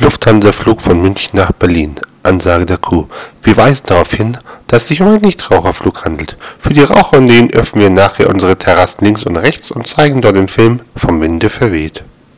Lufthansa-Flug von München nach Berlin. Ansage der Crew. Wir weisen darauf hin, dass es sich um einen Nichtraucherflug handelt. Für die Raucher und denen öffnen wir nachher unsere Terrassen links und rechts und zeigen dort den Film Vom Winde verweht.